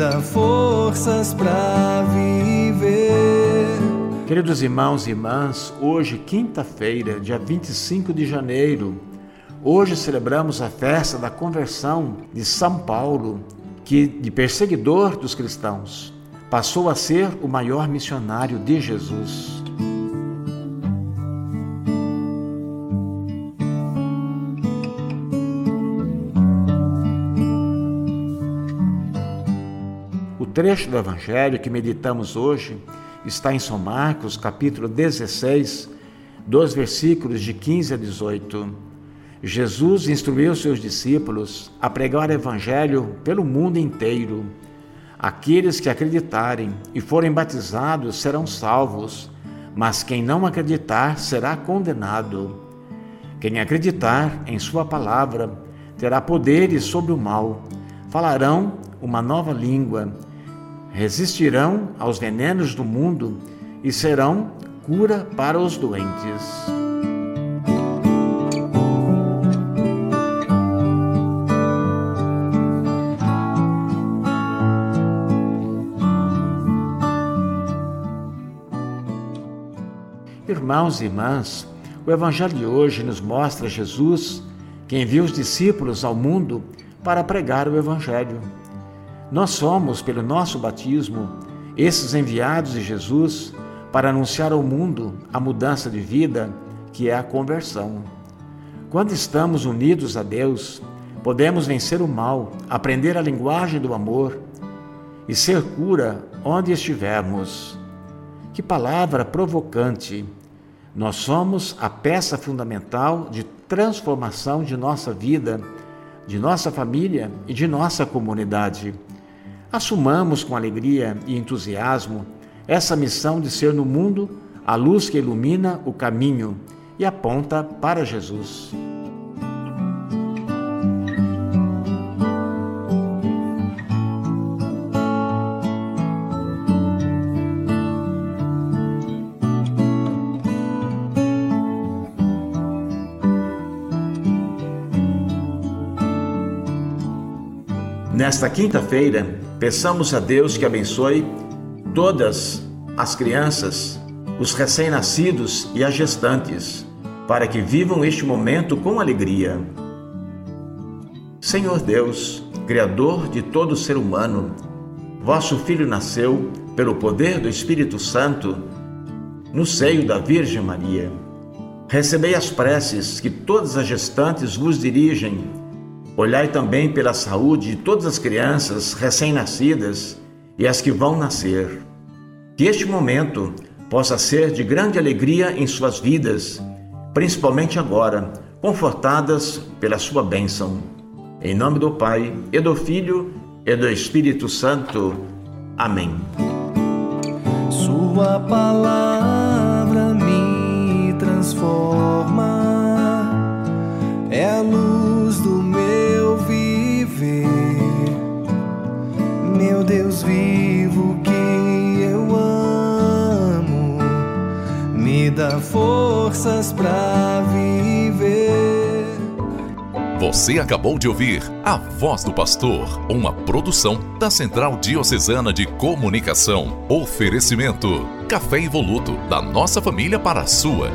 Dá forças para viver. Queridos irmãos e irmãs, hoje, quinta-feira, dia 25 de janeiro, hoje celebramos a festa da conversão de São Paulo, que, de perseguidor dos cristãos, passou a ser o maior missionário de Jesus. Trecho do Evangelho que meditamos hoje está em São Marcos, capítulo 16, dos versículos de 15 a 18. Jesus instruiu seus discípulos a pregar o Evangelho pelo mundo inteiro. Aqueles que acreditarem e forem batizados serão salvos, mas quem não acreditar será condenado. Quem acreditar em Sua palavra terá poderes sobre o mal, falarão uma nova língua resistirão aos venenos do mundo e serão cura para os doentes. Irmãos e irmãs, o Evangelho de hoje nos mostra Jesus que envia os discípulos ao mundo para pregar o Evangelho. Nós somos, pelo nosso batismo, esses enviados de Jesus para anunciar ao mundo a mudança de vida que é a conversão. Quando estamos unidos a Deus, podemos vencer o mal, aprender a linguagem do amor e ser cura onde estivermos. Que palavra provocante! Nós somos a peça fundamental de transformação de nossa vida, de nossa família e de nossa comunidade. Assumamos com alegria e entusiasmo essa missão de ser no mundo a luz que ilumina o caminho e aponta para Jesus. Nesta quinta-feira, Peçamos a Deus que abençoe todas as crianças, os recém-nascidos e as gestantes, para que vivam este momento com alegria. Senhor Deus, Criador de todo ser humano, vosso Filho nasceu pelo poder do Espírito Santo no seio da Virgem Maria. Recebei as preces que todas as gestantes vos dirigem Olhai também pela saúde de todas as crianças recém-nascidas e as que vão nascer. Que este momento possa ser de grande alegria em suas vidas, principalmente agora, confortadas pela sua bênção. Em nome do Pai, e do Filho, e do Espírito Santo. Amém. Sua palavra meu Deus vivo que eu amo, me dá forças para viver. Você acabou de ouvir A Voz do Pastor, uma produção da Central Diocesana de Comunicação. Oferecimento: Café Evoluto, da nossa família para a sua.